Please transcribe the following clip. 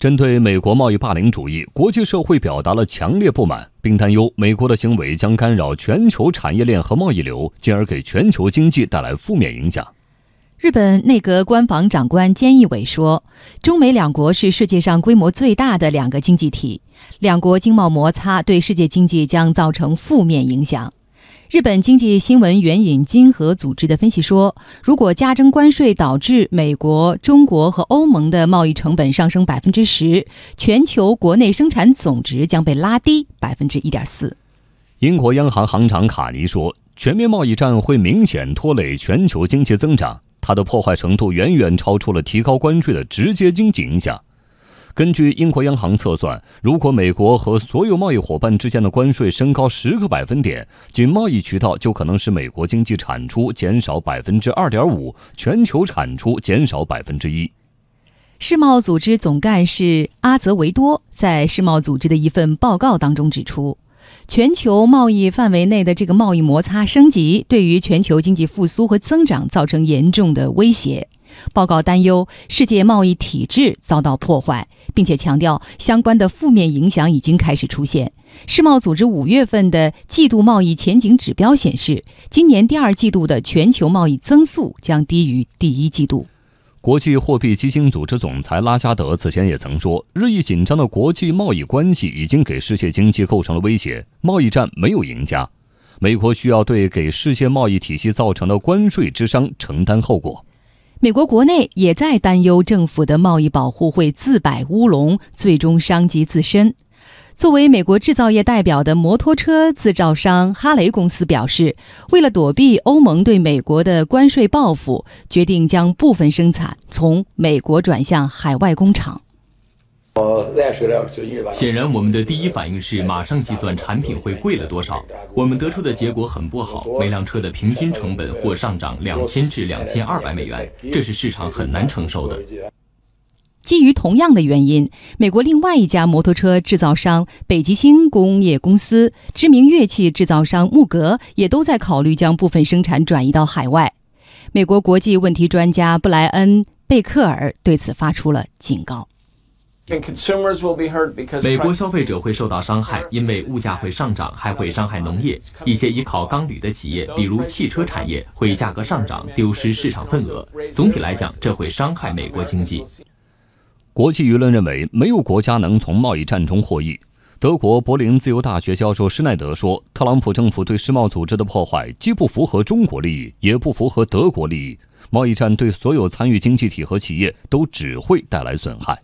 针对美国贸易霸凌主义，国际社会表达了强烈不满，并担忧美国的行为将干扰全球产业链和贸易流，进而给全球经济带来负面影响。日本内阁官房长官菅义伟说：“中美两国是世界上规模最大的两个经济体，两国经贸摩擦对世界经济将造成负面影响。”日本经济新闻援引金和组织的分析说，如果加征关税导致美国、中国和欧盟的贸易成本上升百分之十，全球国内生产总值将被拉低百分之一点四。英国央行行长卡尼说，全面贸易战会明显拖累全球经济增长，它的破坏程度远远超出了提高关税的直接经济影响。根据英国央行测算，如果美国和所有贸易伙伴之间的关税升高十个百分点，仅贸易渠道就可能使美国经济产出减少百分之二点五，全球产出减少百分之一。世贸组织总干事阿泽维多在世贸组织的一份报告当中指出。全球贸易范围内的这个贸易摩擦升级，对于全球经济复苏和增长造成严重的威胁。报告担忧世界贸易体制遭到破坏，并且强调相关的负面影响已经开始出现。世贸组织五月份的季度贸易前景指标显示，今年第二季度的全球贸易增速将低于第一季度。国际货币基金组织总裁拉加德此前也曾说，日益紧张的国际贸易关系已经给世界经济构成了威胁。贸易战没有赢家，美国需要对给世界贸易体系造成的关税之伤承担后果。美国国内也在担忧政府的贸易保护会自摆乌龙，最终伤及自身。作为美国制造业代表的摩托车制造商哈雷公司表示，为了躲避欧盟对美国的关税报复，决定将部分生产从美国转向海外工厂。显然，我们的第一反应是马上计算产品会贵了多少。我们得出的结果很不好，每辆车的平均成本或上涨两千至两千二百美元，这是市场很难承受的。基于同样的原因，美国另外一家摩托车制造商北极星工业公司、知名乐器制造商木格也都在考虑将部分生产转移到海外。美国国际问题专家布莱恩·贝克尔对此发出了警告：美国消费者会受到伤害，因为物价会上涨，还会伤害农业。一些依靠钢铝的企业，比如汽车产业，会价格上涨，丢失市场份额。总体来讲，这会伤害美国经济。国际舆论认为，没有国家能从贸易战中获益。德国柏林自由大学教授施耐德说：“特朗普政府对世贸组织的破坏，既不符合中国利益，也不符合德国利益。贸易战对所有参与经济体和企业都只会带来损害。”